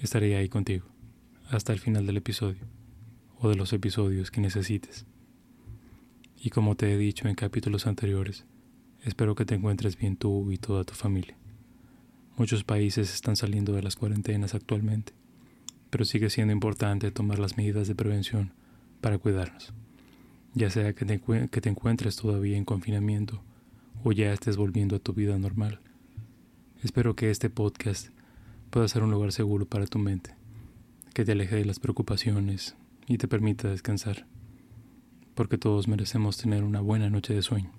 estaré ahí contigo hasta el final del episodio o de los episodios que necesites. Y como te he dicho en capítulos anteriores, espero que te encuentres bien tú y toda tu familia. Muchos países están saliendo de las cuarentenas actualmente, pero sigue siendo importante tomar las medidas de prevención para cuidarnos, ya sea que te, encuentres todavía en confinamiento o ya estés volviendo a tu vida normal. Espero que este podcast pueda ser un lugar seguro para tu mente, que te aleje de las preocupaciones y te permita descansar. Porque todos merecemos tener una buena noche de sueño,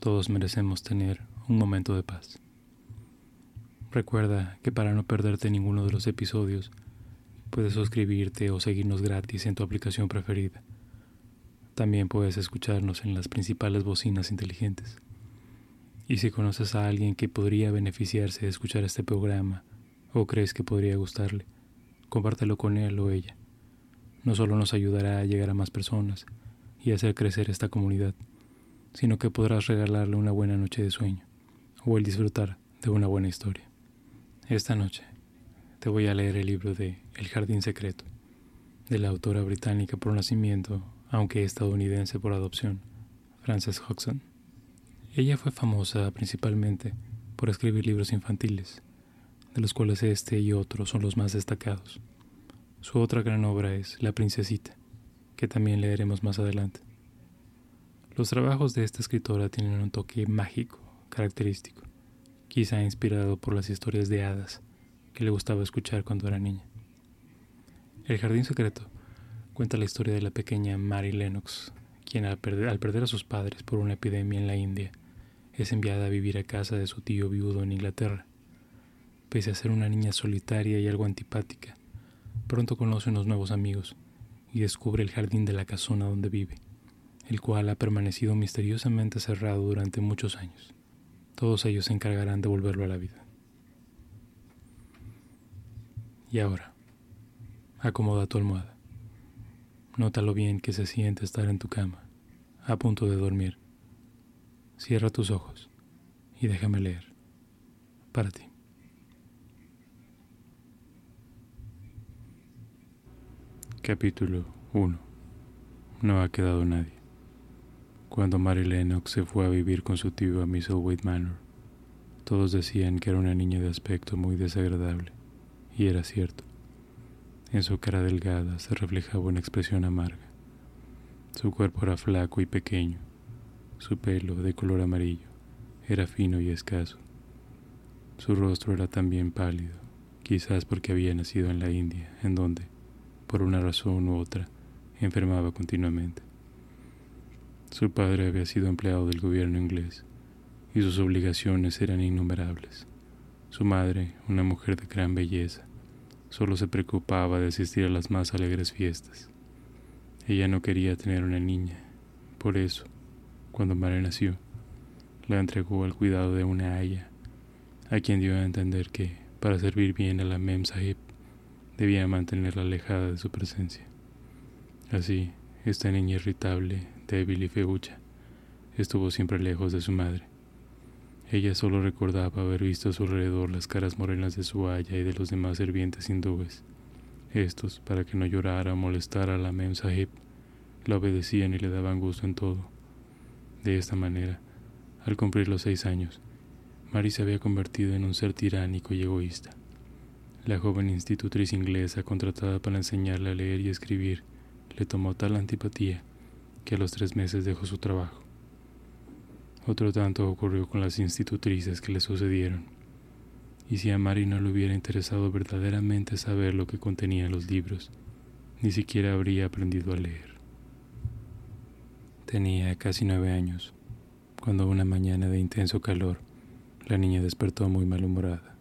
todos merecemos tener un momento de paz. Recuerda que para no perderte ninguno de los episodios, puedes suscribirte o seguirnos gratis en tu aplicación preferida. También puedes escucharnos en las principales bocinas inteligentes. Y si conoces a alguien que podría beneficiarse de escuchar este programa, o crees que podría gustarle, compártelo con él o ella. No solo nos ayudará a llegar a más personas y hacer crecer esta comunidad, sino que podrás regalarle una buena noche de sueño o el disfrutar de una buena historia. Esta noche te voy a leer el libro de El Jardín Secreto, de la autora británica por nacimiento, aunque estadounidense por adopción, Frances Hodgson. Ella fue famosa principalmente por escribir libros infantiles de los cuales este y otro son los más destacados. Su otra gran obra es La Princesita, que también leeremos más adelante. Los trabajos de esta escritora tienen un toque mágico, característico, quizá inspirado por las historias de hadas que le gustaba escuchar cuando era niña. El Jardín Secreto cuenta la historia de la pequeña Mary Lennox, quien al perder, al perder a sus padres por una epidemia en la India, es enviada a vivir a casa de su tío viudo en Inglaterra Pese a ser una niña solitaria y algo antipática, pronto conoce unos nuevos amigos y descubre el jardín de la casona donde vive, el cual ha permanecido misteriosamente cerrado durante muchos años. Todos ellos se encargarán de volverlo a la vida. Y ahora, acomoda tu almohada. Nota lo bien que se siente estar en tu cama, a punto de dormir. Cierra tus ojos y déjame leer. Para ti. Capítulo 1 No ha quedado nadie. Cuando Mary Lennox se fue a vivir con su tío a Misselwaite Manor, todos decían que era una niña de aspecto muy desagradable, y era cierto. En su cara delgada se reflejaba una expresión amarga. Su cuerpo era flaco y pequeño, su pelo, de color amarillo, era fino y escaso. Su rostro era también pálido, quizás porque había nacido en la India, en donde, por una razón u otra, enfermaba continuamente. Su padre había sido empleado del gobierno inglés y sus obligaciones eran innumerables. Su madre, una mujer de gran belleza, solo se preocupaba de asistir a las más alegres fiestas. Ella no quería tener una niña, por eso, cuando Mare nació, la entregó al cuidado de una haya, a quien dio a entender que, para servir bien a la Mem Sahib, debía mantenerla alejada de su presencia. Así, esta niña irritable, débil y feucha, estuvo siempre lejos de su madre. Ella solo recordaba haber visto a su alrededor las caras morenas de su haya y de los demás sirvientes hindúes. Estos, para que no llorara o molestara a la Mem Sahib, la obedecían y le daban gusto en todo. De esta manera, al cumplir los seis años, Mary se había convertido en un ser tiránico y egoísta. La joven institutriz inglesa contratada para enseñarle a leer y escribir le tomó tal antipatía que a los tres meses dejó su trabajo. Otro tanto ocurrió con las institutrices que le sucedieron. Y si a Mary no le hubiera interesado verdaderamente saber lo que contenían los libros, ni siquiera habría aprendido a leer. Tenía casi nueve años, cuando una mañana de intenso calor, la niña despertó muy malhumorada.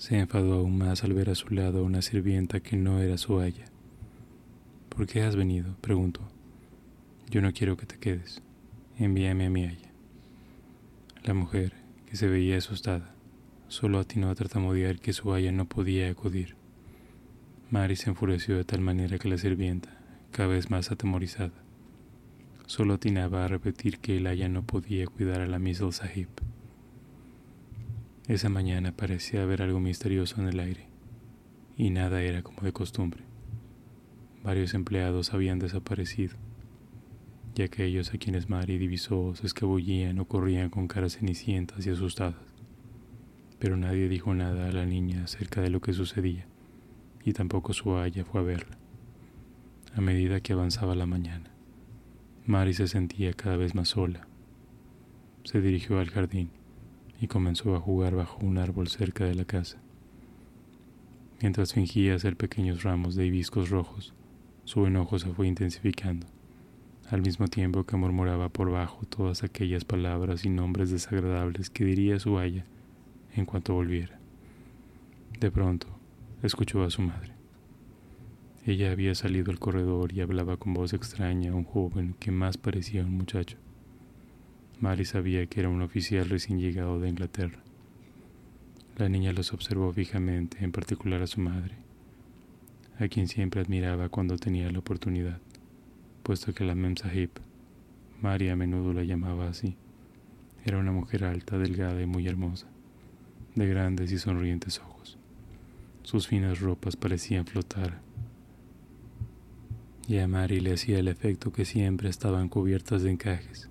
Se enfadó aún más al ver a su lado a una sirvienta que no era su haya. ¿Por qué has venido? preguntó. Yo no quiero que te quedes. Envíame a mi haya. La mujer, que se veía asustada, solo atinó a tartamudear que su haya no podía acudir. Mari se enfureció de tal manera que la sirvienta, cada vez más atemorizada, solo atinaba a repetir que el haya no podía cuidar a la Misl Sahib. Esa mañana parecía haber algo misterioso en el aire, y nada era como de costumbre. Varios empleados habían desaparecido, y aquellos a quienes Mari divisó se escabullían o corrían con caras cenicientas y asustadas. Pero nadie dijo nada a la niña acerca de lo que sucedía, y tampoco su haya fue a verla. A medida que avanzaba la mañana, Mari se sentía cada vez más sola. Se dirigió al jardín y comenzó a jugar bajo un árbol cerca de la casa. Mientras fingía hacer pequeños ramos de hibiscos rojos, su enojo se fue intensificando, al mismo tiempo que murmuraba por bajo todas aquellas palabras y nombres desagradables que diría su haya en cuanto volviera. De pronto, escuchó a su madre. Ella había salido al corredor y hablaba con voz extraña a un joven que más parecía un muchacho. Mary sabía que era un oficial recién llegado de Inglaterra. La niña los observó fijamente, en particular a su madre, a quien siempre admiraba cuando tenía la oportunidad, puesto que la Mem Sahib, Mary a menudo la llamaba así, era una mujer alta, delgada y muy hermosa, de grandes y sonrientes ojos. Sus finas ropas parecían flotar y a Mary le hacía el efecto que siempre estaban cubiertas de encajes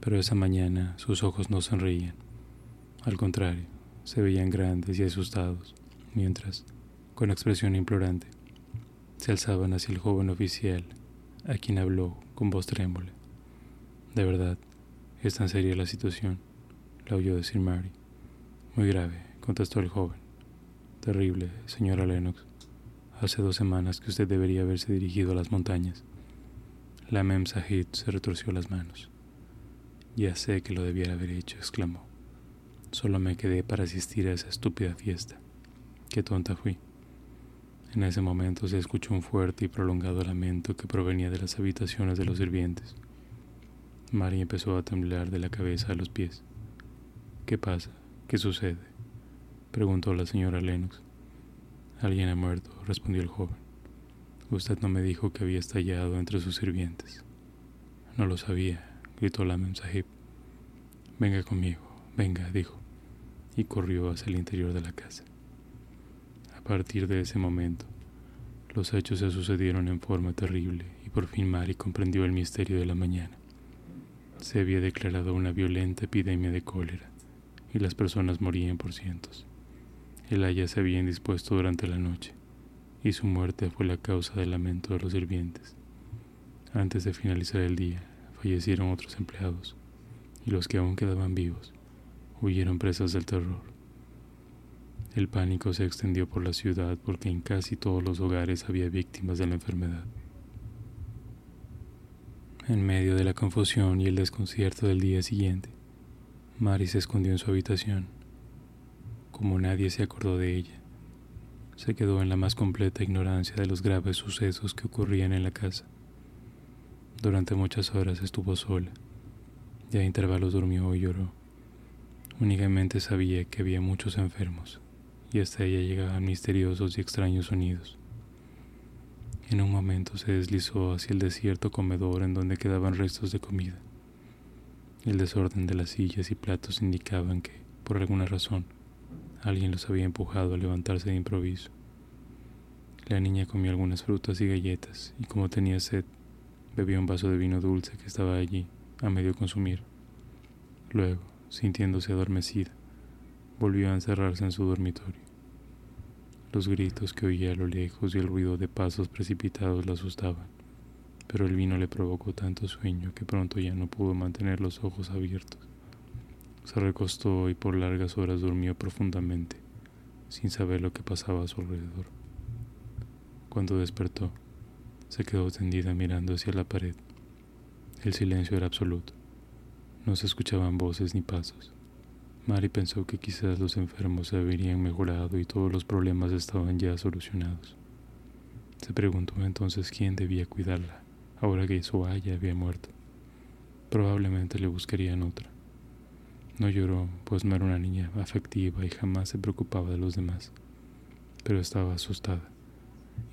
pero esa mañana sus ojos no sonreían. Al contrario, se veían grandes y asustados, mientras, con expresión implorante, se alzaban hacia el joven oficial, a quien habló con voz trémula. De verdad, es tan seria la situación, la oyó decir Mary. Muy grave, contestó el joven. Terrible, señora Lennox. Hace dos semanas que usted debería haberse dirigido a las montañas. La Mem Sahid se retorció las manos. Ya sé que lo debiera haber hecho, exclamó. Solo me quedé para asistir a esa estúpida fiesta. Qué tonta fui. En ese momento se escuchó un fuerte y prolongado lamento que provenía de las habitaciones de los sirvientes. Mary empezó a temblar de la cabeza a los pies. ¿Qué pasa? ¿Qué sucede? preguntó la señora Lennox. Alguien ha muerto, respondió el joven. Usted no me dijo que había estallado entre sus sirvientes. No lo sabía, gritó la Sahib. Venga conmigo, venga, dijo, y corrió hacia el interior de la casa. A partir de ese momento, los hechos se sucedieron en forma terrible y por fin Mari comprendió el misterio de la mañana. Se había declarado una violenta epidemia de cólera y las personas morían por cientos. El haya se había indispuesto durante la noche y su muerte fue la causa del lamento de los sirvientes. Antes de finalizar el día, fallecieron otros empleados, y los que aún quedaban vivos huyeron presas del terror. El pánico se extendió por la ciudad porque en casi todos los hogares había víctimas de la enfermedad. En medio de la confusión y el desconcierto del día siguiente, Mary se escondió en su habitación. Como nadie se acordó de ella, se quedó en la más completa ignorancia de los graves sucesos que ocurrían en la casa. Durante muchas horas estuvo sola, y a intervalos durmió y lloró. Únicamente sabía que había muchos enfermos, y hasta ella llegaban misteriosos y extraños sonidos. En un momento se deslizó hacia el desierto comedor en donde quedaban restos de comida. El desorden de las sillas y platos indicaban que, por alguna razón, alguien los había empujado a levantarse de improviso. La niña comió algunas frutas y galletas, y como tenía sed, Bebió un vaso de vino dulce que estaba allí, a medio consumir. Luego, sintiéndose adormecida, volvió a encerrarse en su dormitorio. Los gritos que oía a lo lejos y el ruido de pasos precipitados la asustaban, pero el vino le provocó tanto sueño que pronto ya no pudo mantener los ojos abiertos. Se recostó y por largas horas durmió profundamente, sin saber lo que pasaba a su alrededor. Cuando despertó, se quedó tendida mirando hacia la pared. El silencio era absoluto. No se escuchaban voces ni pasos. Mary pensó que quizás los enfermos se habrían mejorado y todos los problemas estaban ya solucionados. Se preguntó entonces quién debía cuidarla, ahora que Soaya había muerto. Probablemente le buscarían otra. No lloró, pues no era una niña afectiva y jamás se preocupaba de los demás, pero estaba asustada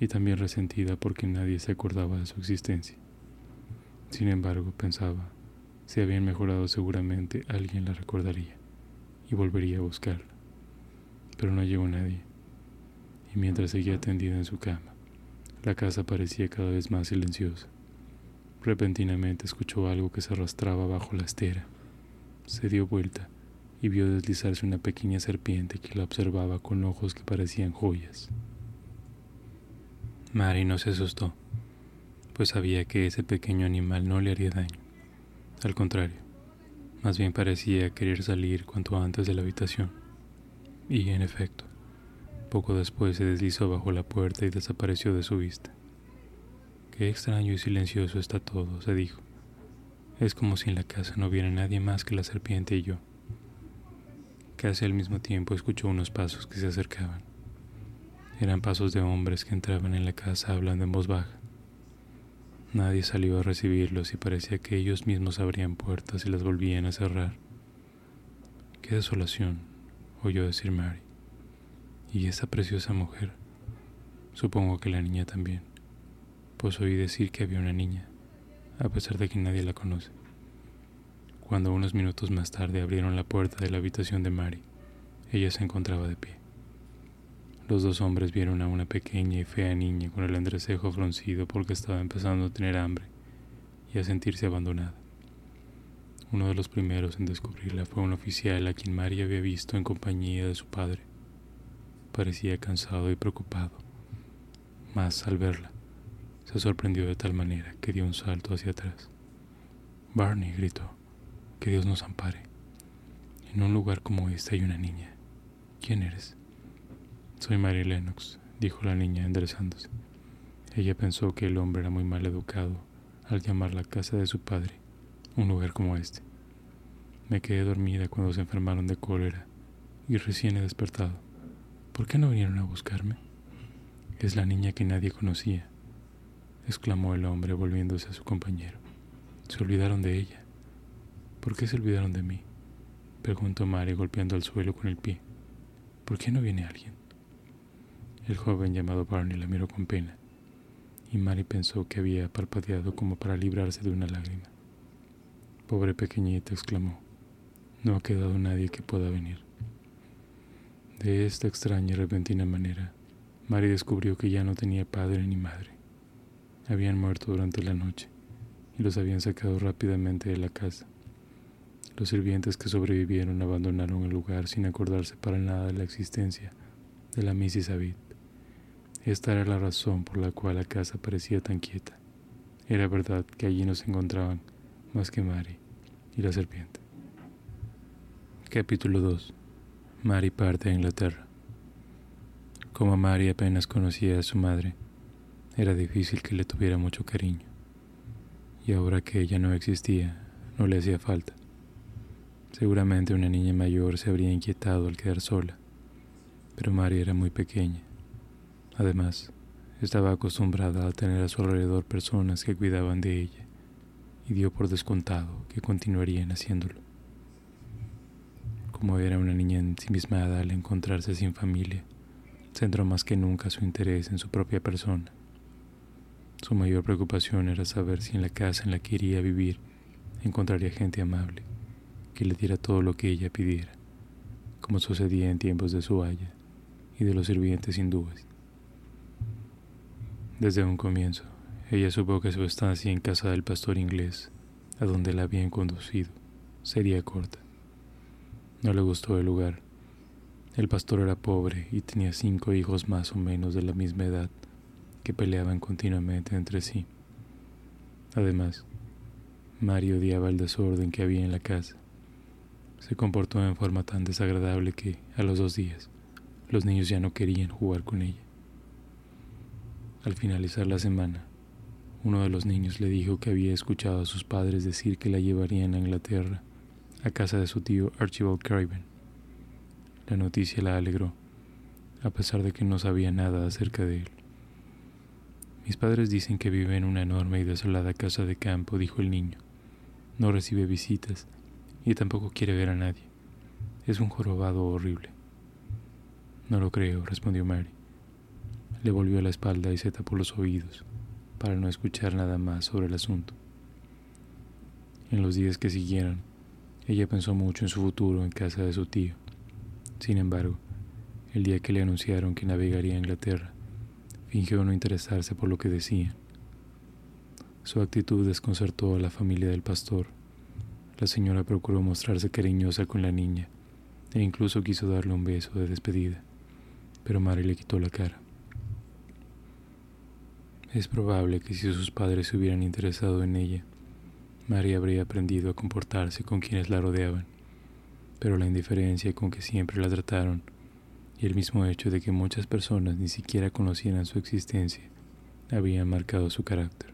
y también resentida porque nadie se acordaba de su existencia. Sin embargo, pensaba, si habían mejorado seguramente alguien la recordaría y volvería a buscarla. Pero no llegó nadie, y mientras seguía tendida en su cama, la casa parecía cada vez más silenciosa. Repentinamente escuchó algo que se arrastraba bajo la estera. Se dio vuelta y vio deslizarse una pequeña serpiente que la observaba con ojos que parecían joyas. Mary no se asustó, pues sabía que ese pequeño animal no le haría daño. Al contrario, más bien parecía querer salir cuanto antes de la habitación. Y, en efecto, poco después se deslizó bajo la puerta y desapareció de su vista. Qué extraño y silencioso está todo, se dijo. Es como si en la casa no hubiera nadie más que la serpiente y yo. Casi al mismo tiempo escuchó unos pasos que se acercaban. Eran pasos de hombres que entraban en la casa hablando en voz baja. Nadie salió a recibirlos y parecía que ellos mismos abrían puertas y las volvían a cerrar. Qué desolación, oyó decir Mary. ¿Y esa preciosa mujer? Supongo que la niña también, pues oí decir que había una niña, a pesar de que nadie la conoce. Cuando unos minutos más tarde abrieron la puerta de la habitación de Mary, ella se encontraba de pie. Los dos hombres vieron a una pequeña y fea niña con el entrecejo fruncido porque estaba empezando a tener hambre y a sentirse abandonada. Uno de los primeros en descubrirla fue un oficial a quien María había visto en compañía de su padre. Parecía cansado y preocupado, mas al verla, se sorprendió de tal manera que dio un salto hacia atrás. Barney gritó, que Dios nos ampare. En un lugar como este hay una niña. ¿Quién eres? Soy Mary Lennox, dijo la niña enderezándose. Ella pensó que el hombre era muy mal educado al llamar la casa de su padre un lugar como este. Me quedé dormida cuando se enfermaron de cólera y recién he despertado. ¿Por qué no vinieron a buscarme? Es la niña que nadie conocía, exclamó el hombre volviéndose a su compañero. Se olvidaron de ella. ¿Por qué se olvidaron de mí? preguntó Mary golpeando al suelo con el pie. ¿Por qué no viene alguien? El joven llamado Barney la miró con pena, y Mary pensó que había parpadeado como para librarse de una lágrima. Pobre pequeñita, exclamó, no ha quedado nadie que pueda venir. De esta extraña y repentina manera, Mary descubrió que ya no tenía padre ni madre. Habían muerto durante la noche y los habían sacado rápidamente de la casa. Los sirvientes que sobrevivieron abandonaron el lugar sin acordarse para nada de la existencia de la Mrs. Abid. Esta era la razón por la cual la casa parecía tan quieta. Era verdad que allí no se encontraban más que Mary y la serpiente. Capítulo 2. Mary parte a Inglaterra. Como Mary apenas conocía a su madre, era difícil que le tuviera mucho cariño. Y ahora que ella no existía, no le hacía falta. Seguramente una niña mayor se habría inquietado al quedar sola, pero Mary era muy pequeña Además, estaba acostumbrada a tener a su alrededor personas que cuidaban de ella y dio por descontado que continuarían haciéndolo. Como era una niña ensimismada al encontrarse sin familia, centró más que nunca su interés en su propia persona. Su mayor preocupación era saber si en la casa en la que iría a vivir encontraría gente amable, que le diera todo lo que ella pidiera, como sucedía en tiempos de su haya y de los sirvientes hindúes. Desde un comienzo, ella supo que su estancia en casa del pastor inglés, a donde la habían conducido, sería corta. No le gustó el lugar. El pastor era pobre y tenía cinco hijos más o menos de la misma edad que peleaban continuamente entre sí. Además, Mario odiaba el desorden que había en la casa. Se comportó en forma tan desagradable que, a los dos días, los niños ya no querían jugar con ella. Al finalizar la semana, uno de los niños le dijo que había escuchado a sus padres decir que la llevarían a Inglaterra, a casa de su tío Archibald Craven, La noticia la alegró, a pesar de que no sabía nada acerca de él. Mis padres dicen que vive en una enorme y desolada casa de campo, dijo el niño. No recibe visitas y tampoco quiere ver a nadie. Es un jorobado horrible. No lo creo, respondió Mary. Le volvió la espalda y se tapó los oídos para no escuchar nada más sobre el asunto. En los días que siguieron, ella pensó mucho en su futuro en casa de su tío. Sin embargo, el día que le anunciaron que navegaría a Inglaterra, fingió no interesarse por lo que decían. Su actitud desconcertó a la familia del pastor. La señora procuró mostrarse cariñosa con la niña e incluso quiso darle un beso de despedida, pero Mary le quitó la cara. Es probable que si sus padres se hubieran interesado en ella, Mary habría aprendido a comportarse con quienes la rodeaban, pero la indiferencia con que siempre la trataron y el mismo hecho de que muchas personas ni siquiera conocieran su existencia habían marcado su carácter.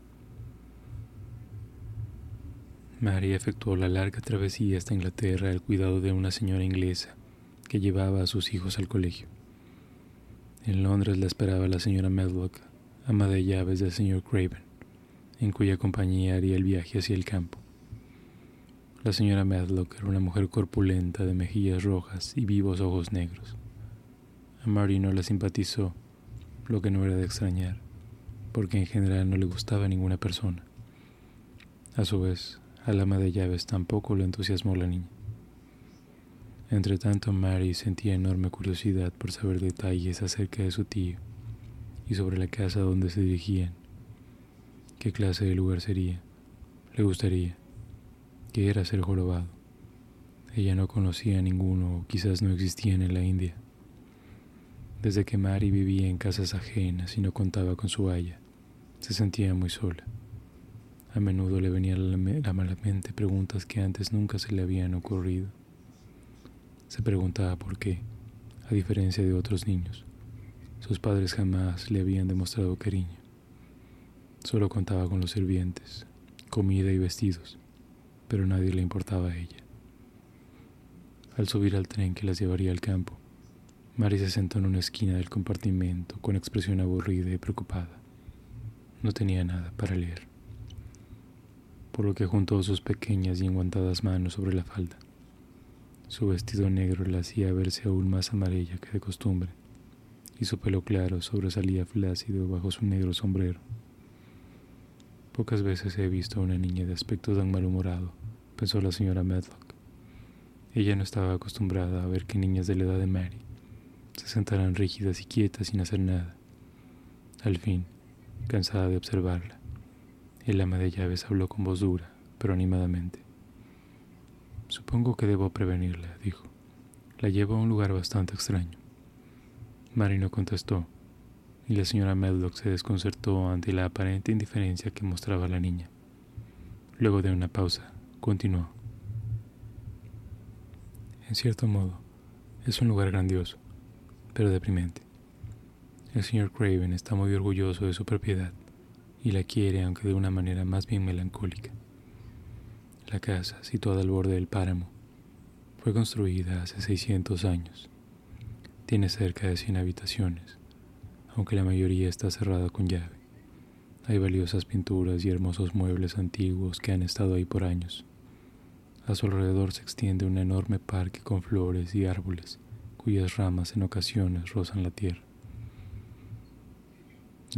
Mary efectuó la larga travesía hasta Inglaterra al cuidado de una señora inglesa que llevaba a sus hijos al colegio. En Londres la esperaba la señora Medlock, ama de llaves del señor Craven, en cuya compañía haría el viaje hacia el campo. La señora Medlock era una mujer corpulenta de mejillas rojas y vivos ojos negros. A Mary no la simpatizó, lo que no era de extrañar, porque en general no le gustaba a ninguna persona. A su vez, al ama de llaves tampoco le entusiasmó la niña. Entre tanto, Mary sentía enorme curiosidad por saber detalles acerca de su tío y sobre la casa donde se dirigían. ¿Qué clase de lugar sería? ¿Le gustaría? ¿Qué era ser jorobado? Ella no conocía a ninguno o quizás no existían en la India. Desde que Mary vivía en casas ajenas y no contaba con su haya, se sentía muy sola. A menudo le venían a la mente preguntas que antes nunca se le habían ocurrido. Se preguntaba por qué, a diferencia de otros niños, sus padres jamás le habían demostrado cariño. Solo contaba con los sirvientes, comida y vestidos, pero nadie le importaba a ella. Al subir al tren que las llevaría al campo, Mary se sentó en una esquina del compartimento con expresión aburrida y preocupada. No tenía nada para leer, por lo que juntó sus pequeñas y enguantadas manos sobre la falda. Su vestido negro la hacía verse aún más amarilla que de costumbre, y su pelo claro sobresalía flácido bajo su negro sombrero. Pocas veces he visto a una niña de aspecto tan malhumorado, pensó la señora Medlock. Ella no estaba acostumbrada a ver que niñas de la edad de Mary se sentarán rígidas y quietas sin hacer nada. Al fin, cansada de observarla, el ama de llaves habló con voz dura, pero animadamente. Supongo que debo prevenirla, dijo. La llevo a un lugar bastante extraño. Mary no contestó, y la señora Medlock se desconcertó ante la aparente indiferencia que mostraba la niña. Luego de una pausa, continuó. En cierto modo, es un lugar grandioso pero deprimente. El señor Craven está muy orgulloso de su propiedad y la quiere aunque de una manera más bien melancólica. La casa, situada al borde del páramo, fue construida hace 600 años. Tiene cerca de 100 habitaciones, aunque la mayoría está cerrada con llave. Hay valiosas pinturas y hermosos muebles antiguos que han estado ahí por años. A su alrededor se extiende un enorme parque con flores y árboles cuyas ramas en ocasiones rozan la tierra.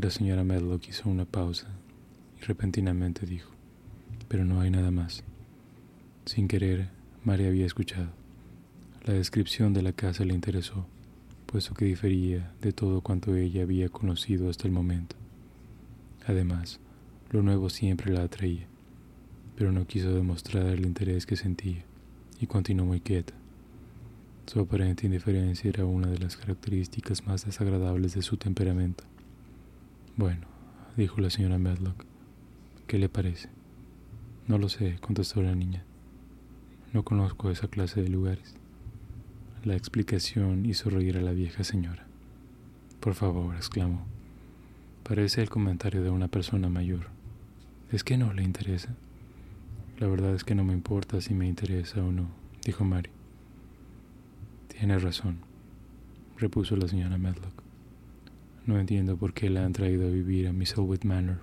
La señora Medlock hizo una pausa y repentinamente dijo, pero no hay nada más. Sin querer, María había escuchado. La descripción de la casa le interesó, puesto que difería de todo cuanto ella había conocido hasta el momento. Además, lo nuevo siempre la atraía, pero no quiso demostrar el interés que sentía y continuó muy quieta. Su aparente indiferencia era una de las características más desagradables de su temperamento. Bueno, dijo la señora Medlock, ¿qué le parece? No lo sé, contestó la niña. No conozco esa clase de lugares. La explicación hizo reír a la vieja señora. Por favor, exclamó. Parece el comentario de una persona mayor. ¿Es que no le interesa? La verdad es que no me importa si me interesa o no, dijo Mary. Tienes razón. repuso la señora Medlock. No entiendo por qué la han traído a vivir a Misselwood Manor,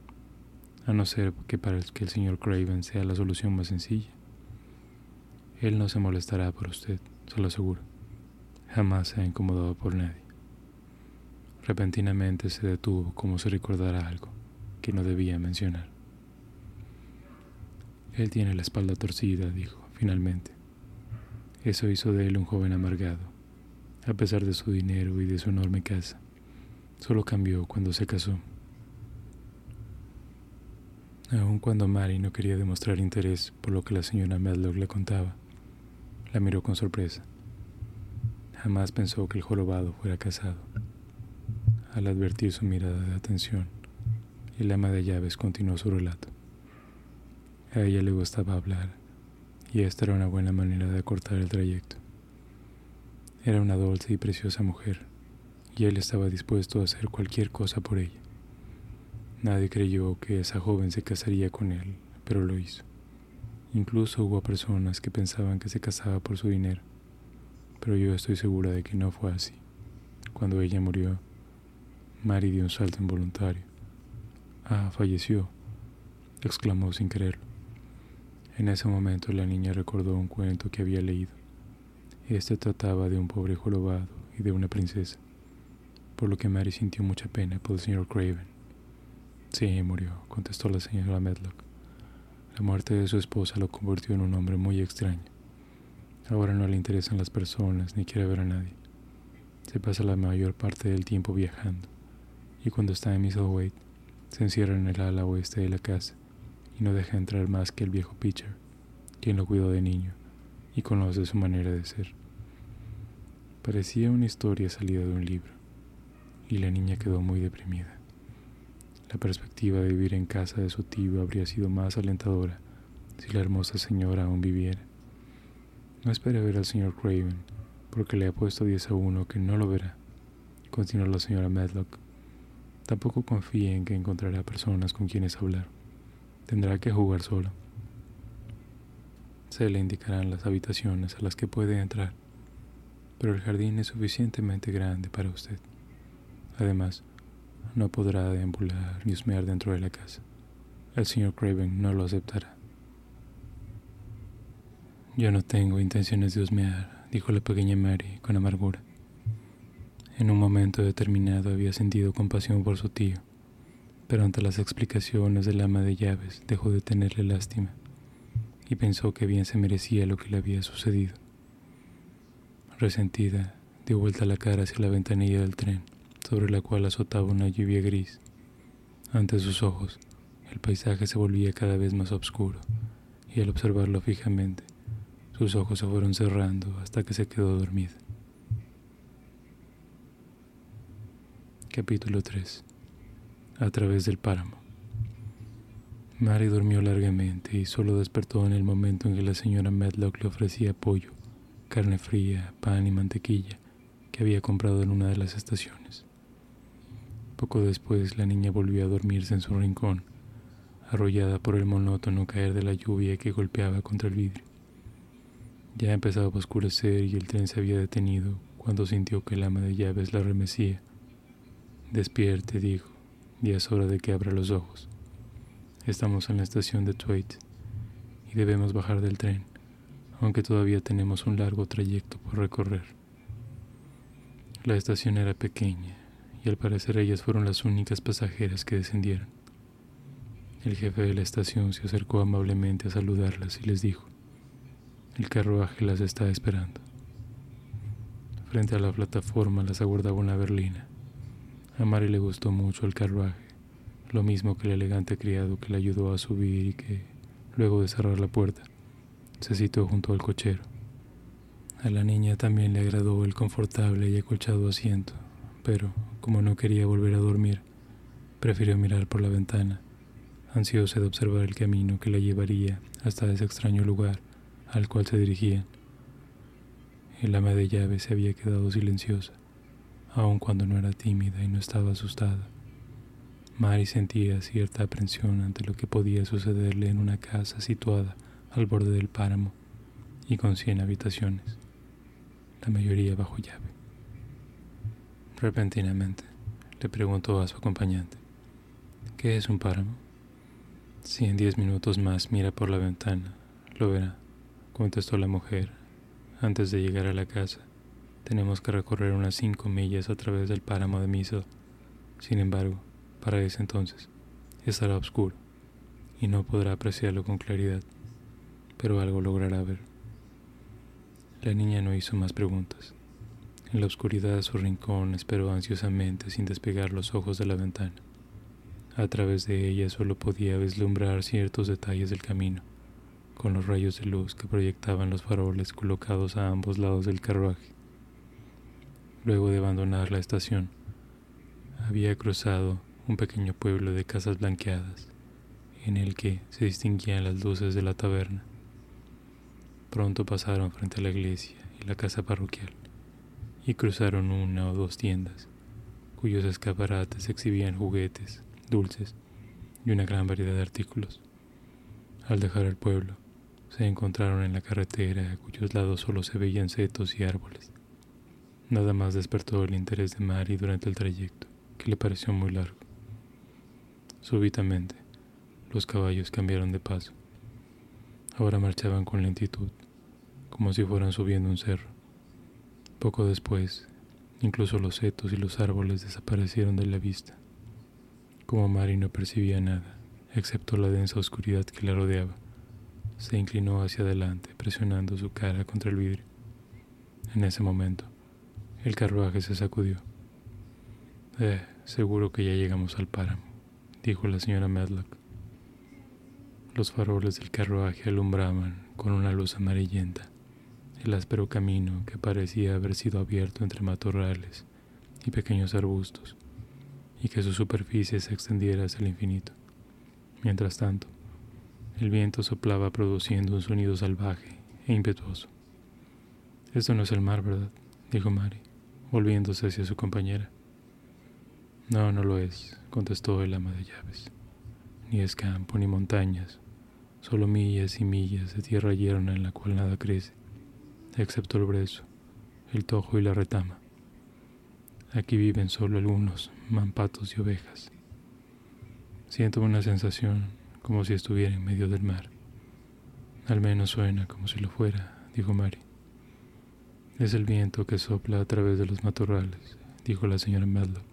a no ser que para que el señor Craven sea la solución más sencilla. Él no se molestará por usted, se lo aseguro. Jamás se ha incomodado por nadie. Repentinamente se detuvo como si recordara algo que no debía mencionar. Él tiene la espalda torcida, dijo, finalmente. Eso hizo de él un joven amargado, a pesar de su dinero y de su enorme casa. Solo cambió cuando se casó. Aun cuando Mary no quería demostrar interés por lo que la señora Medlock le contaba, la miró con sorpresa. Jamás pensó que el jorobado fuera casado. Al advertir su mirada de atención, el ama de llaves continuó su relato. A ella le gustaba hablar, y esta era una buena manera de acortar el trayecto. Era una dulce y preciosa mujer, y él estaba dispuesto a hacer cualquier cosa por ella. Nadie creyó que esa joven se casaría con él, pero lo hizo. Incluso hubo personas que pensaban que se casaba por su dinero, pero yo estoy segura de que no fue así. Cuando ella murió, Mary dio un salto involuntario. Ah, falleció, exclamó sin quererlo. En ese momento la niña recordó un cuento que había leído. Este trataba de un pobre jorobado y de una princesa, por lo que Mary sintió mucha pena por el señor Craven. Sí, murió, contestó la señora Medlock. La muerte de su esposa lo convirtió en un hombre muy extraño. Ahora no le interesan las personas ni quiere ver a nadie. Se pasa la mayor parte del tiempo viajando y cuando está en Misselwaite se encierra en el ala oeste de la casa y no deja entrar más que el viejo Pitcher, quien lo cuidó de niño y conoce su manera de ser. Parecía una historia salida de un libro y la niña quedó muy deprimida. La perspectiva de vivir en casa de su tío habría sido más alentadora si la hermosa señora aún viviera. No espere ver al señor Craven, porque le ha puesto 10 a 1 que no lo verá, continuó la señora Medlock. Tampoco confíe en que encontrará personas con quienes hablar. Tendrá que jugar solo. Se le indicarán las habitaciones a las que puede entrar, pero el jardín es suficientemente grande para usted. Además, no podrá deambular ni husmear dentro de la casa. El señor Craven no lo aceptará. Yo no tengo intenciones de husmear, dijo la pequeña Mary con amargura. En un momento determinado había sentido compasión por su tío, pero ante las explicaciones del ama de llaves dejó de tenerle lástima y pensó que bien se merecía lo que le había sucedido. Resentida, dio vuelta la cara hacia la ventanilla del tren, sobre la cual azotaba una lluvia gris. Ante sus ojos, el paisaje se volvía cada vez más oscuro, y al observarlo fijamente, sus ojos se fueron cerrando hasta que se quedó dormida. Capítulo 3 A través del páramo Mary durmió largamente y solo despertó en el momento en que la señora Medlock le ofrecía pollo, carne fría, pan y mantequilla que había comprado en una de las estaciones. Poco después la niña volvió a dormirse en su rincón, arrollada por el monótono caer de la lluvia que golpeaba contra el vidrio. Ya empezaba a oscurecer y el tren se había detenido cuando sintió que el ama de llaves la remecía Despierte, dijo, y es hora de que abra los ojos. Estamos en la estación de Twait y debemos bajar del tren, aunque todavía tenemos un largo trayecto por recorrer. La estación era pequeña y al parecer ellas fueron las únicas pasajeras que descendieron. El jefe de la estación se acercó amablemente a saludarlas y les dijo, el carruaje las está esperando. Frente a la plataforma las aguardaba una berlina a Mari le gustó mucho el carruaje, lo mismo que el elegante criado que le ayudó a subir y que, luego de cerrar la puerta, se sitó junto al cochero. A la niña también le agradó el confortable y acolchado asiento, pero, como no quería volver a dormir, prefirió mirar por la ventana, ansiosa de observar el camino que la llevaría hasta ese extraño lugar al cual se dirigían. El ama de llave se había quedado silenciosa aun cuando no era tímida y no estaba asustada. Mary sentía cierta aprensión ante lo que podía sucederle en una casa situada al borde del páramo y con cien habitaciones, la mayoría bajo llave. Repentinamente, le preguntó a su acompañante, ¿qué es un páramo? Si en diez minutos más mira por la ventana, lo verá, contestó la mujer. Antes de llegar a la casa, tenemos que recorrer unas cinco millas a través del páramo de Miso. Sin embargo, para ese entonces, estará oscuro y no podrá apreciarlo con claridad, pero algo logrará ver. La niña no hizo más preguntas. En la oscuridad de su rincón esperó ansiosamente sin despegar los ojos de la ventana. A través de ella solo podía vislumbrar ciertos detalles del camino, con los rayos de luz que proyectaban los faroles colocados a ambos lados del carruaje. Luego de abandonar la estación, había cruzado un pequeño pueblo de casas blanqueadas, en el que se distinguían las luces de la taberna. Pronto pasaron frente a la iglesia y la casa parroquial, y cruzaron una o dos tiendas, cuyos escaparates exhibían juguetes, dulces y una gran variedad de artículos. Al dejar el pueblo, se encontraron en la carretera a cuyos lados solo se veían setos y árboles. Nada más despertó el interés de Mari durante el trayecto, que le pareció muy largo. Súbitamente, los caballos cambiaron de paso. Ahora marchaban con lentitud, como si fueran subiendo un cerro. Poco después, incluso los setos y los árboles desaparecieron de la vista como Mari no percibía nada, excepto la densa oscuridad que la rodeaba, se inclinó hacia adelante, presionando su cara contra el vidrio. En ese momento, el carruaje se sacudió. Eh, seguro que ya llegamos al páramo, dijo la señora Medlock. Los faroles del carruaje alumbraban con una luz amarillenta el áspero camino que parecía haber sido abierto entre matorrales y pequeños arbustos y que su superficie se extendiera hacia el infinito. Mientras tanto, el viento soplaba produciendo un sonido salvaje e impetuoso. Esto no es el mar, ¿verdad? dijo Mari, volviéndose hacia su compañera. No, no lo es, contestó el ama de llaves. Ni es campo ni montañas, solo millas y millas de tierra yerna en la cual nada crece, excepto el brezo, el tojo y la retama. Aquí viven solo algunos mampatos y ovejas. Siento una sensación como si estuviera en medio del mar. Al menos suena como si lo fuera, dijo Mari. Es el viento que sopla a través de los matorrales, dijo la señora Medlock.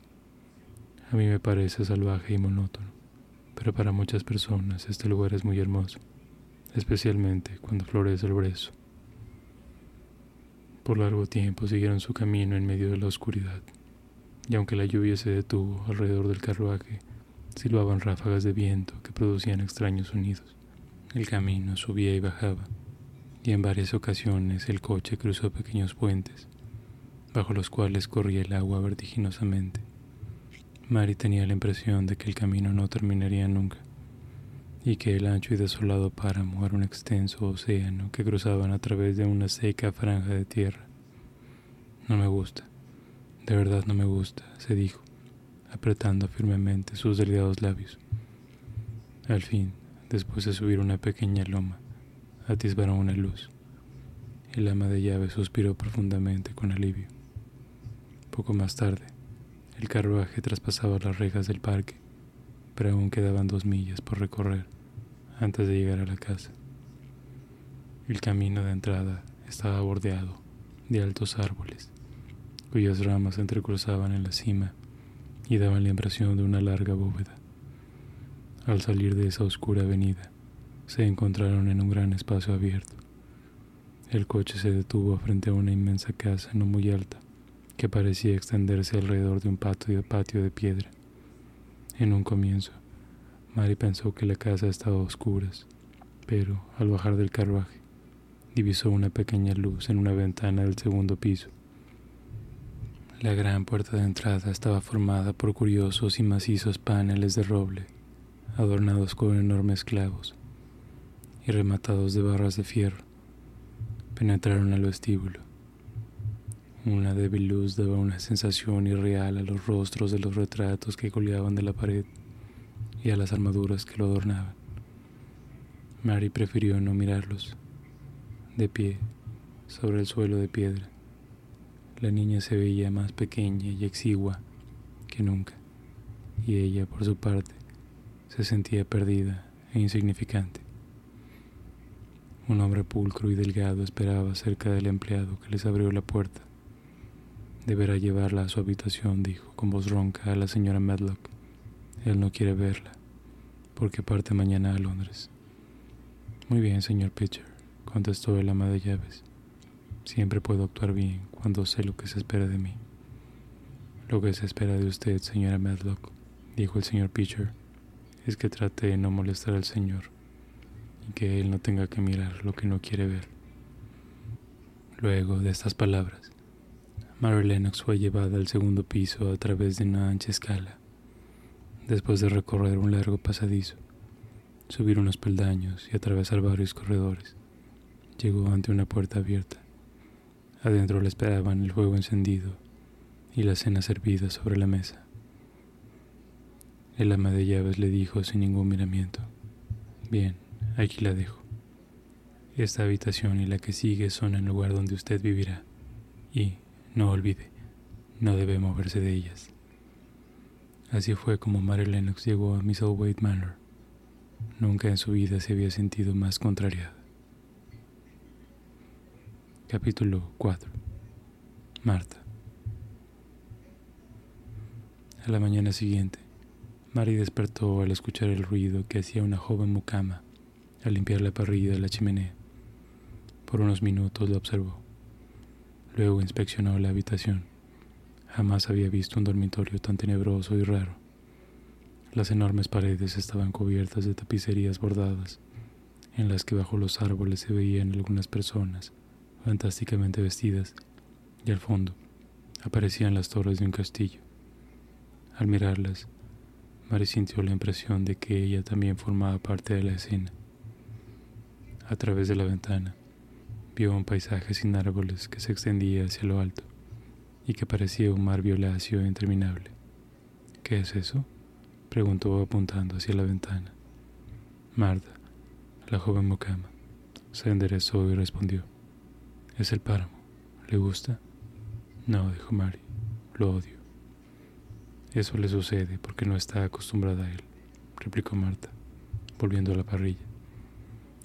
A mí me parece salvaje y monótono, pero para muchas personas este lugar es muy hermoso, especialmente cuando florece el brezo. Por largo tiempo siguieron su camino en medio de la oscuridad y aunque la lluvia se detuvo alrededor del carruaje, silbaban ráfagas de viento que producían extraños sonidos. El camino subía y bajaba, y en varias ocasiones el coche cruzó pequeños puentes, bajo los cuales corría el agua vertiginosamente. Mary tenía la impresión de que el camino no terminaría nunca, y que el ancho y desolado páramo era un extenso océano que cruzaban a través de una seca franja de tierra. No me gusta, de verdad no me gusta, se dijo, apretando firmemente sus delgados labios. Al fin, después de subir una pequeña loma, atisbaron una luz. El ama de llaves suspiró profundamente con alivio. Poco más tarde, el carruaje traspasaba las rejas del parque, pero aún quedaban dos millas por recorrer antes de llegar a la casa. El camino de entrada estaba bordeado de altos árboles cuyas ramas entrecruzaban en la cima y daban la impresión de una larga bóveda. Al salir de esa oscura avenida, se encontraron en un gran espacio abierto. El coche se detuvo frente a una inmensa casa no muy alta, que parecía extenderse alrededor de un patio de, piedra. En un comienzo, Mary pensó que la casa estaba a oscuras, pero al bajar del carruaje, divisó una pequeña luz en una ventana del segundo piso. La gran puerta de entrada estaba formada por curiosos y macizos paneles de roble, adornados con enormes clavos y rematados de barras de fierro. Penetraron al vestíbulo. Una débil luz daba una sensación irreal a los rostros de los retratos que colgaban de la pared y a las armaduras que lo adornaban. Mary prefirió no mirarlos, de pie, sobre el suelo de piedra La niña se veía más pequeña y exigua que nunca, y ella, por su parte, se sentía perdida e insignificante. Un hombre pulcro y delgado esperaba cerca del empleado que les abrió la puerta. Deberá llevarla a su habitación, dijo con voz ronca a la señora Medlock. Él no quiere verla, porque parte mañana a Londres. Muy bien, señor Pitcher, contestó el ama de llaves. Siempre puedo actuar bien cuando sé lo que se espera de mí. Lo que se espera de usted, señora Medlock, dijo el señor Pitcher, es que trate de no molestar al señor y que él no tenga que mirar lo que no quiere ver. Luego de estas palabras, Mary Lennox fue llevada al segundo piso a través de una ancha escala. Después de recorrer un largo pasadizo, subir unos peldaños y atravesar varios corredores, llegó ante una puerta abierta. Adentro le esperaban el fuego encendido y la cena servida sobre la mesa. El ama de llaves le dijo sin ningún miramiento, Bien, aquí la dejo. Esta habitación y la que sigue son el lugar donde usted vivirá. Y, no olvide, no debe moverse de ellas. Así fue como Mary Lennox llegó a Miss Manor. Nunca en su vida se había sentido más contrariada. Capítulo 4 Marta A la mañana siguiente, Mary despertó al escuchar el ruido que hacía una joven mucama al limpiar la parrilla de la chimenea. Por unos minutos la observó. Luego inspeccionó la habitación. Jamás había visto un dormitorio tan tenebroso y raro. Las enormes paredes estaban cubiertas de tapicerías bordadas, en las que bajo los árboles se veían algunas personas fantásticamente vestidas, y al fondo aparecían las torres de un castillo. Al mirarlas, Mary sintió la impresión de que ella también formaba parte de la escena. A través de la ventana, vio un paisaje sin árboles que se extendía hacia lo alto y que parecía un mar violáceo e interminable. ¿Qué es eso? preguntó apuntando hacia la ventana. Marta, la joven mucama, se enderezó y respondió. Es el páramo. ¿Le gusta? No, dijo Mary. Lo odio. Eso le sucede porque no está acostumbrada a él, replicó Marta, volviendo a la parrilla.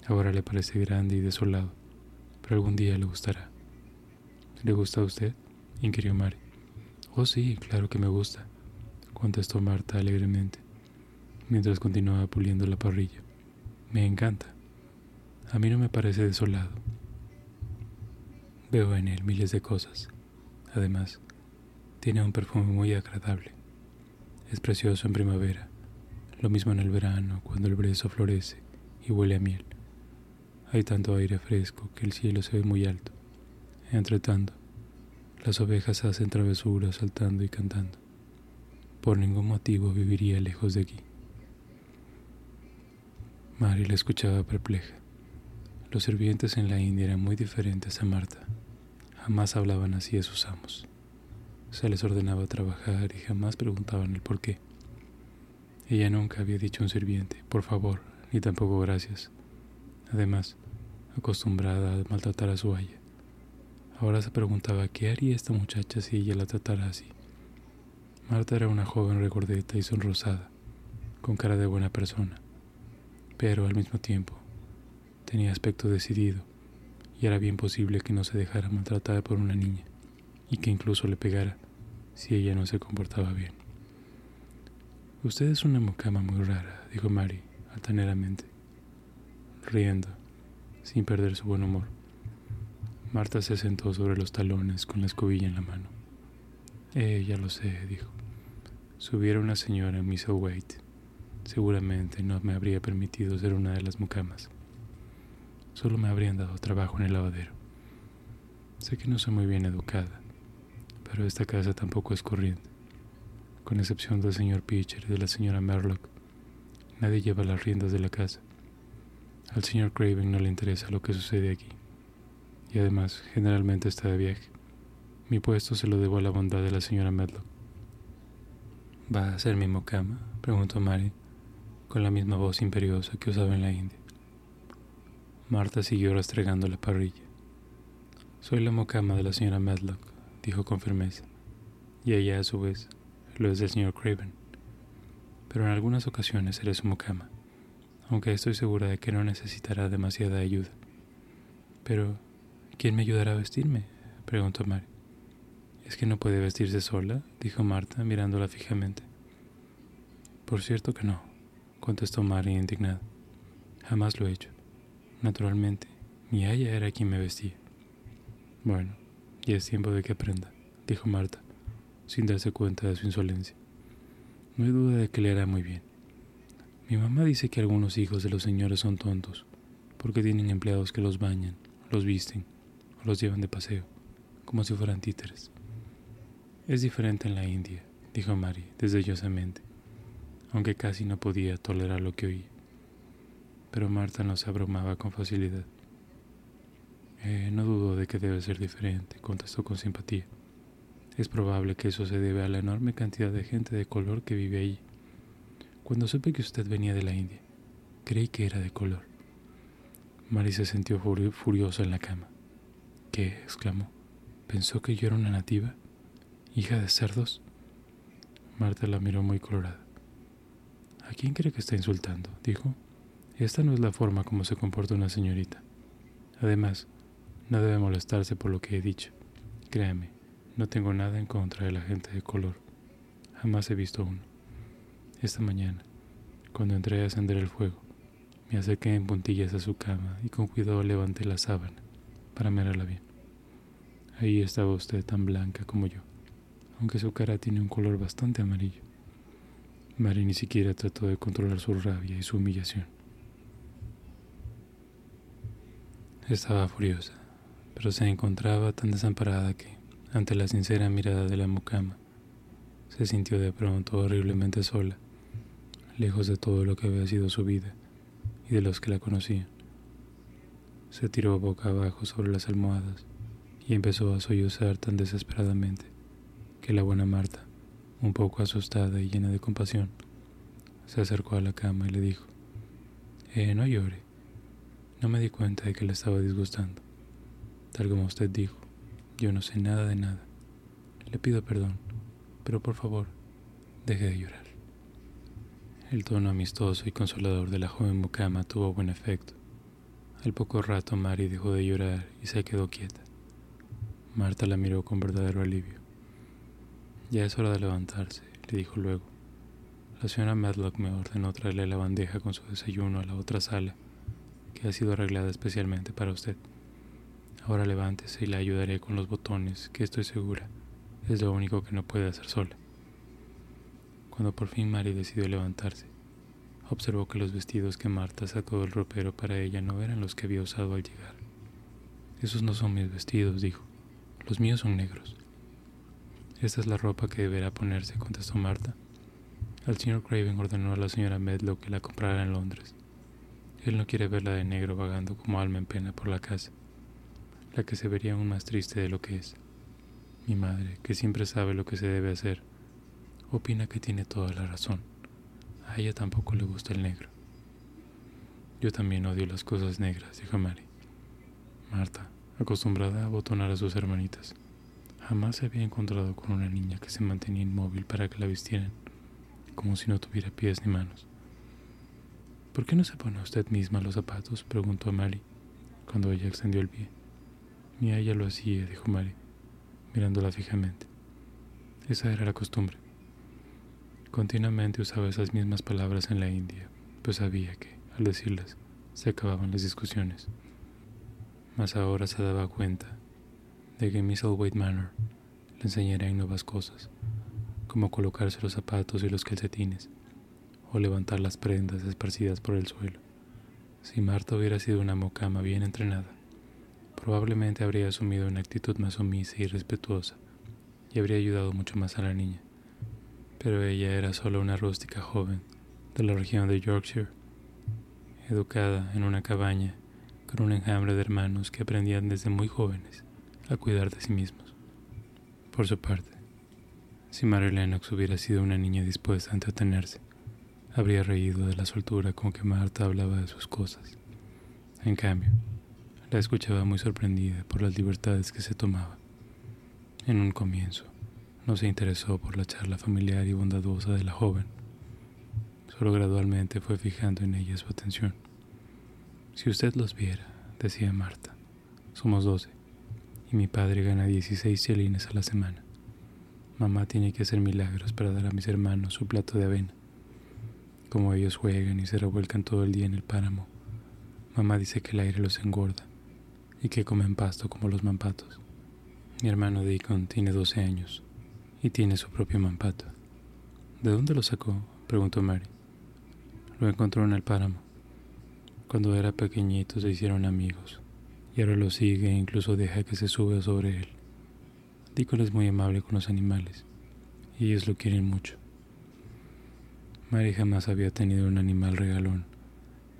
Ahora le parece grande y desolado, pero algún día le gustará. ¿Le gusta a usted? inquirió Mary. Oh, sí, claro que me gusta, contestó Marta alegremente, mientras continuaba puliendo la parrilla. Me encanta. A mí no me parece desolado. Veo en él miles de cosas. Además, tiene un perfume muy agradable. Es precioso en primavera, lo mismo en el verano, cuando el brezo florece y huele a miel. Hay tanto aire fresco que el cielo se ve muy alto. Entre tanto, las ovejas hacen travesuras saltando y cantando. Por ningún motivo viviría lejos de aquí. Mary la escuchaba perpleja. Los sirvientes en la India eran muy diferentes a Marta. Jamás hablaban así a sus amos. Se les ordenaba trabajar y jamás preguntaban el por qué. Ella nunca había dicho a un sirviente, por favor, ni tampoco gracias. Además, acostumbrada a maltratar a su haya. Ahora se preguntaba qué haría esta muchacha si ella la tratara así. Marta era una joven regordeta y sonrosada, con cara de buena persona, pero al mismo tiempo tenía aspecto decidido y era bien posible que no se dejara maltratar por una niña y que incluso le pegara si ella no se comportaba bien. Usted es una mucama muy rara, dijo Mary altaneramente, riendo, sin perder su buen humor. Marta se sentó sobre los talones con la escobilla en la mano. Eh, ya lo sé, dijo. Si hubiera una señora Miss O'Waite, seguramente no me habría permitido ser una de las mucamas solo me habrían dado trabajo en el lavadero. Sé que no soy muy bien educada, pero esta casa tampoco es corriente. Con excepción del señor Pitcher y de la señora Merlock, nadie lleva las riendas de la casa. Al señor Craven no le interesa lo que sucede aquí. Y además, generalmente está de viaje. Mi puesto se lo debo a la bondad de la señora Medlock. ¿Va a ser mi mocama? preguntó Mary, con la misma voz imperiosa que usaba en la India. Marta siguió rastregando la parrilla. Soy la mocama de la señora Medlock, dijo con firmeza, y ella a su vez lo es del señor Craven. Pero en algunas ocasiones seré su mucama, aunque estoy segura de que no necesitará demasiada ayuda. Pero, ¿quién me ayudará a vestirme? preguntó Mary. ¿Es que no puede vestirse sola? dijo Marta, mirándola fijamente. Por cierto que no, contestó Mary indignada. Jamás lo he hecho. Naturalmente, mi aya era quien me vestía. Bueno, ya es tiempo de que aprenda, dijo Marta, sin darse cuenta de su insolencia. No hay duda de que le hará muy bien. Mi mamá dice que algunos hijos de los señores son tontos, porque tienen empleados que los bañan, los visten o los llevan de paseo, como si fueran títeres. Es diferente en la India, dijo Mary desdeñosamente, aunque casi no podía tolerar lo que oía. Pero Marta no se abrumaba con facilidad. Eh, no dudo de que debe ser diferente, contestó con simpatía. Es probable que eso se debe a la enorme cantidad de gente de color que vive allí. Cuando supe que usted venía de la India, creí que era de color. Mary se sintió furiosa en la cama. ¿Qué? exclamó. ¿Pensó que yo era una nativa? ¿Hija de cerdos? Marta la miró muy colorada. ¿A quién cree que está insultando? dijo. Esta no es la forma como se comporta una señorita. Además, no debe molestarse por lo que he dicho. Créame, no tengo nada en contra de la gente de color. Jamás he visto uno. Esta mañana, cuando entré a encender el fuego, me acerqué en puntillas a su cama y con cuidado levanté la sábana para mirarla bien. Ahí estaba usted tan blanca como yo, aunque su cara tiene un color bastante amarillo. Mary ni siquiera trató de controlar su rabia y su humillación. Estaba furiosa pero se encontraba tan desamparada que, ante la sincera mirada de la mucama, se sintió de pronto horriblemente sola, lejos de todo lo que había sido su vida y de los que la conocían. Se tiró boca abajo sobre las almohadas y empezó a sollozar tan desesperadamente que la buena Marta, un poco asustada y llena de compasión, se acercó a la cama y le dijo, Eh, no llore. No me di cuenta de que la estaba disgustando. Tal como usted dijo, yo no sé nada de nada. Le pido perdón, pero por favor, deje de llorar. El tono amistoso y consolador de la joven mucama tuvo buen efecto. Al poco rato Mary dejó de llorar y se quedó quieta. Marta la miró con verdadero alivio. Ya es hora de levantarse, le dijo luego. La señora Medlock me ordenó traerle la bandeja con su desayuno a la otra sala, que ha sido arreglada especialmente para usted. Ahora levántese y la ayudaré con los botones, que estoy segura es lo único que no puede hacer sola. Cuando por fin Mary decidió levantarse, observó que los vestidos que Marta sacó del ropero para ella no eran los que había usado al llegar. Esos no son mis vestidos, dijo. Los míos son negros. Esta es la ropa que deberá ponerse, contestó Marta. El señor Craven ordenó a la señora Medlow que la comprara en Londres. Él no quiere verla de negro vagando como alma en pena por la casa la que se vería aún más triste de lo que es. Mi madre, que siempre sabe lo que se debe hacer, opina que tiene toda la razón. A ella tampoco le gusta el negro. Yo también odio las cosas negras, dijo Mary. Marta, acostumbrada a abotonar a sus hermanitas, jamás se había encontrado con una niña que se mantenía inmóvil para que la vistieran, como si no tuviera pies ni manos. ¿Por qué no se pone usted misma los zapatos? preguntó Mary, cuando ella extendió el pie. Ni ella lo hacía, dijo Mary, mirándola fijamente. Esa era la costumbre. Continuamente usaba esas mismas palabras en la India, pues sabía que, al decirlas, se acababan las discusiones. Mas ahora se daba cuenta de que Miss White Manor le enseñaría nuevas cosas, como colocarse los zapatos y los calcetines, o levantar las prendas esparcidas por el suelo. Si Marta hubiera sido una mocama bien entrenada, Probablemente habría asumido una actitud más sumisa y respetuosa y habría ayudado mucho más a la niña. Pero ella era solo una rústica joven de la región de Yorkshire, educada en una cabaña con un enjambre de hermanos que aprendían desde muy jóvenes a cuidar de sí mismos. Por su parte, si Mary Lennox hubiera sido una niña dispuesta a entretenerse, habría reído de la soltura con que Marta hablaba de sus cosas. En cambio, la escuchaba muy sorprendida por las libertades que se tomaba. En un comienzo, no se interesó por la charla familiar y bondadosa de la joven. Solo gradualmente fue fijando en ella su atención. Si usted los viera, decía Marta, somos doce, y mi padre gana 16 chelines a la semana. Mamá tiene que hacer milagros para dar a mis hermanos su plato de avena. Como ellos juegan y se revuelcan todo el día en el páramo, mamá dice que el aire los engorda y que comen pasto como los mampatos. Mi hermano Deacon tiene 12 años y tiene su propio mampato. ¿De dónde lo sacó? preguntó Mary. Lo encontró en el páramo. Cuando era pequeñito se hicieron amigos y ahora lo sigue e incluso deja que se sube sobre él. Deacon es muy amable con los animales y ellos lo quieren mucho. Mary jamás había tenido un animal regalón,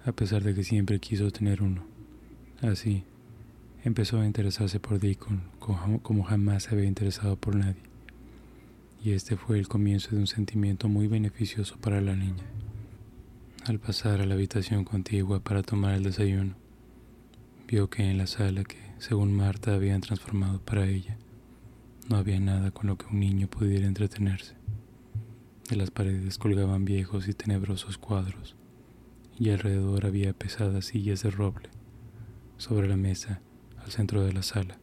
a pesar de que siempre quiso tener uno. Así, empezó a interesarse por Deacon como jamás se había interesado por nadie. Y este fue el comienzo de un sentimiento muy beneficioso para la niña. Al pasar a la habitación contigua para tomar el desayuno, vio que en la sala que, según Marta, habían transformado para ella, no había nada con lo que un niño pudiera entretenerse. De las paredes colgaban viejos y tenebrosos cuadros, y alrededor había pesadas sillas de roble. Sobre la mesa, al centro de la sala,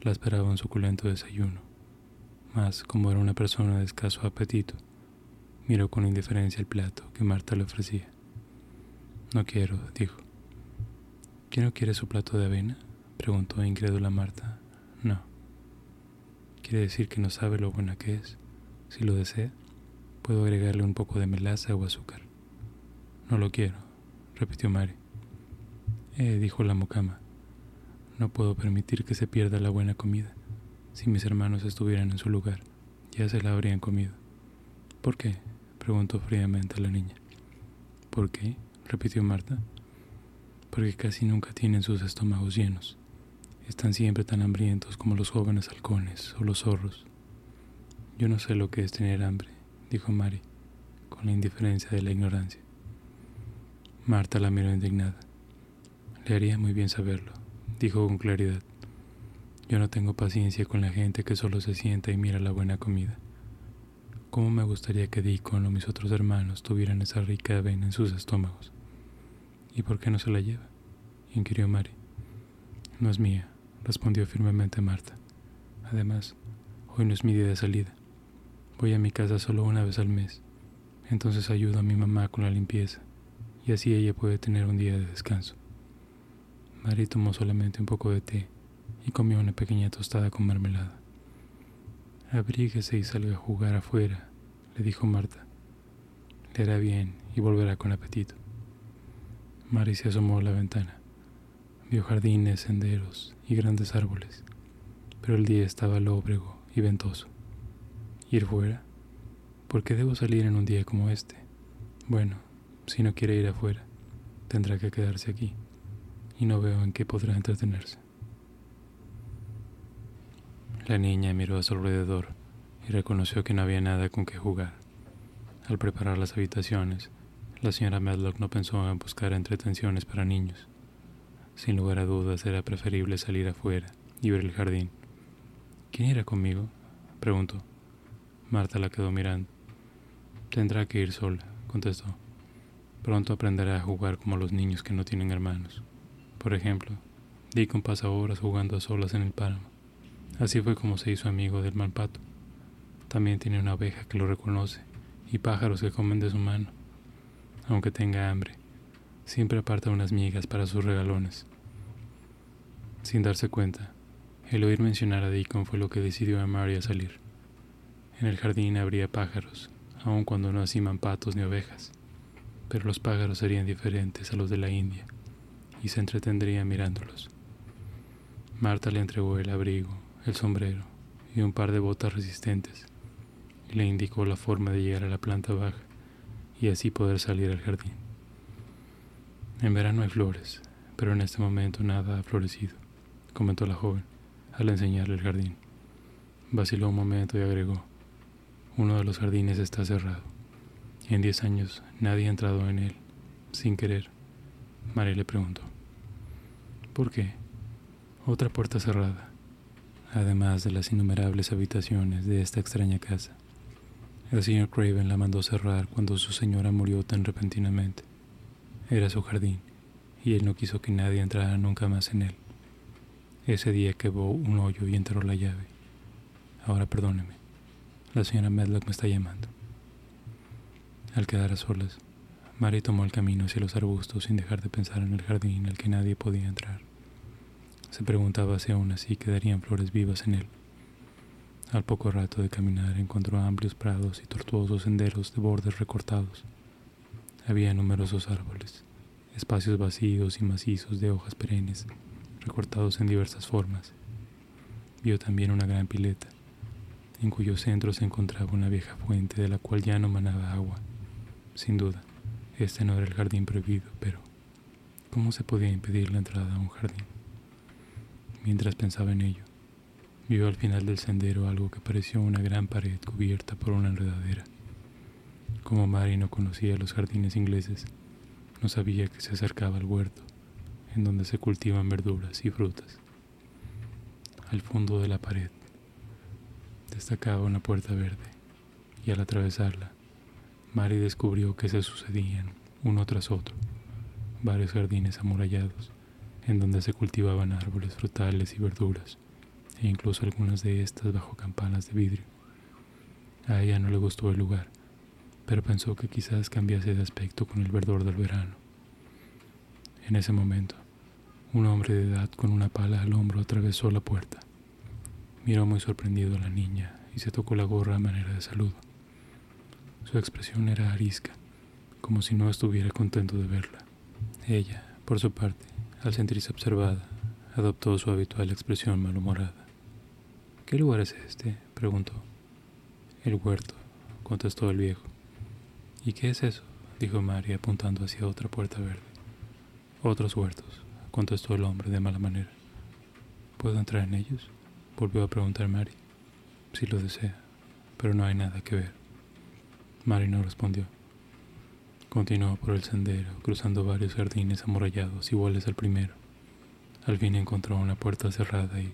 la esperaba un suculento desayuno. Mas, como era una persona de escaso apetito, miró con indiferencia el plato que Marta le ofrecía. No quiero, dijo. ¿Quién no quiere su plato de avena? preguntó incrédula Marta. No. Quiere decir que no sabe lo buena que es. Si lo desea, puedo agregarle un poco de melaza o azúcar. No lo quiero, repitió Mary. Eh, dijo la mucama. No puedo permitir que se pierda la buena comida. Si mis hermanos estuvieran en su lugar, ya se la habrían comido. ¿Por qué? preguntó fríamente la niña. ¿Por qué? repitió Marta. Porque casi nunca tienen sus estómagos llenos. Están siempre tan hambrientos como los jóvenes halcones o los zorros. Yo no sé lo que es tener hambre, dijo Mary, con la indiferencia de la ignorancia. Marta la miró indignada. Le haría muy bien saberlo, dijo con claridad. Yo no tengo paciencia con la gente que solo se sienta y mira la buena comida. ¿Cómo me gustaría que Deacon o mis otros hermanos tuvieran esa rica avena en sus estómagos? ¿Y por qué no se la lleva? inquirió Mary. No es mía, respondió firmemente Marta. Además, hoy no es mi día de salida. Voy a mi casa solo una vez al mes. Entonces ayudo a mi mamá con la limpieza y así ella puede tener un día de descanso. Mary tomó solamente un poco de té y comió una pequeña tostada con mermelada. Abríguese y salga a jugar afuera, le dijo Marta. Le hará bien y volverá con apetito. Mary se asomó a la ventana. Vio jardines, senderos y grandes árboles, pero el día estaba lóbrego y ventoso. ¿Ir fuera? ¿Por qué debo salir en un día como este? Bueno, si no quiere ir afuera, tendrá que quedarse aquí, y no veo en qué podrá entretenerse. La niña miró a su alrededor y reconoció que no había nada con que jugar. Al preparar las habitaciones, la señora Medlock no pensó en buscar entretenciones para niños. Sin lugar a dudas era preferible salir afuera y ver el jardín. ¿Quién irá conmigo? preguntó. Marta la quedó mirando. Tendrá que ir sola, contestó. Pronto aprenderá a jugar como los niños que no tienen hermanos. Por ejemplo, Deacon pasa horas jugando a solas en el páramo. Así fue como se hizo amigo del malpato. También tiene una abeja que lo reconoce y pájaros que comen de su mano. Aunque tenga hambre, siempre aparta unas migas para sus regalones. Sin darse cuenta, el oír mencionar a Deacon fue lo que decidió a Mary a salir. En el jardín habría pájaros, aun cuando no hacían patos ni ovejas, pero los pájaros serían diferentes a los de la India y se entretendría mirándolos. Marta le entregó el abrigo, el sombrero y un par de botas resistentes y le indicó la forma de llegar a la planta baja y así poder salir al jardín. En verano hay flores, pero en este momento nada ha florecido, comentó la joven al enseñarle el jardín. Vaciló un momento y agregó, uno de los jardines está cerrado. En diez años nadie ha entrado en él, sin querer. María le preguntó, ¿por qué? Otra puerta cerrada. además de las innumerables habitaciones de esta extraña casa. El señor Craven la mandó cerrar cuando su señora murió tan repentinamente. Era su jardín, y él no quiso que nadie entrara nunca más en él. Ese día quebró un hoyo y enterró la llave. Ahora perdóneme. La señora Medlock me está llamando. Al quedar a solas, Mary tomó el camino hacia los arbustos sin dejar de pensar en el jardín al que nadie podía entrar. Se preguntaba si aún así quedarían flores vivas en él. Al poco rato de caminar encontró amplios prados y tortuosos senderos de bordes recortados. Había numerosos árboles, espacios vacíos y macizos de hojas perennes recortados en diversas formas. Vio también una gran pileta, en cuyo centro se encontraba una vieja fuente de la cual ya no manaba agua. Sin duda, este no era el jardín prohibido, pero ¿cómo se podía impedir la entrada a un jardín? Mientras pensaba en ello, vio al final del sendero algo que pareció una gran pared cubierta por una enredadera. Como Mary no conocía los jardines ingleses, no sabía que se acercaba al huerto en donde se cultivan verduras y frutas. Al fondo de la pared destacaba una puerta verde y al atravesarla, Mary descubrió que se sucedían, uno tras otro, varios jardines amurallados en donde se cultivaban árboles frutales y verduras, e incluso algunas de estas bajo campanas de vidrio. A ella no le gustó el lugar, pero pensó que quizás cambiase de aspecto con el verdor del verano. En ese momento, un hombre de edad con una pala al hombro atravesó la puerta. Miró muy sorprendido a la niña y se tocó la gorra a manera de saludo. Su expresión era arisca, como si no estuviera contento de verla. Ella, por su parte, al sentirse observada, adoptó su habitual expresión malhumorada. ¿Qué lugar es este? preguntó. El huerto, contestó el viejo. ¿Y qué es eso? dijo María apuntando hacia otra puerta verde. Otros huertos, contestó el hombre de mala manera. ¿Puedo entrar en ellos? Volvió a preguntar Mary. Si lo desea, pero no hay nada que ver. Mary no respondió. Continuó por el sendero, cruzando varios jardines amurallados iguales al primero. Al fin encontró una puerta cerrada y,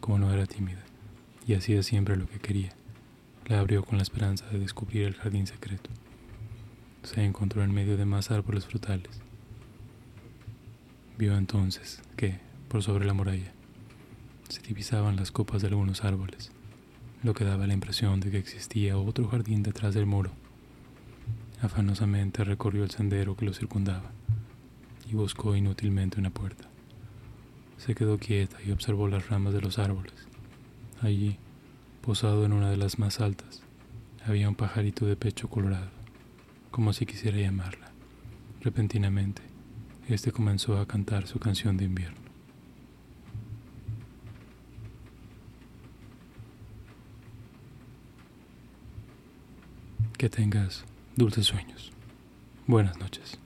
como no era tímida, y hacía siempre lo que quería, la abrió con la esperanza de descubrir el jardín secreto. Se encontró en medio de más árboles frutales Vio entonces que, por sobre la muralla, se divisaban las copas de algunos árboles, lo que daba la impresión de que existía otro jardín detrás del muro. Afanosamente recorrió el sendero que lo circundaba y buscó inútilmente una puerta. Se quedó quieta y observó las ramas de los árboles. Allí, posado en una de las más altas, había un pajarito de pecho colorado, como si quisiera llamarla. Repentinamente, este comenzó a cantar su canción de invierno. Que tengas dulces sueños. Buenas noches.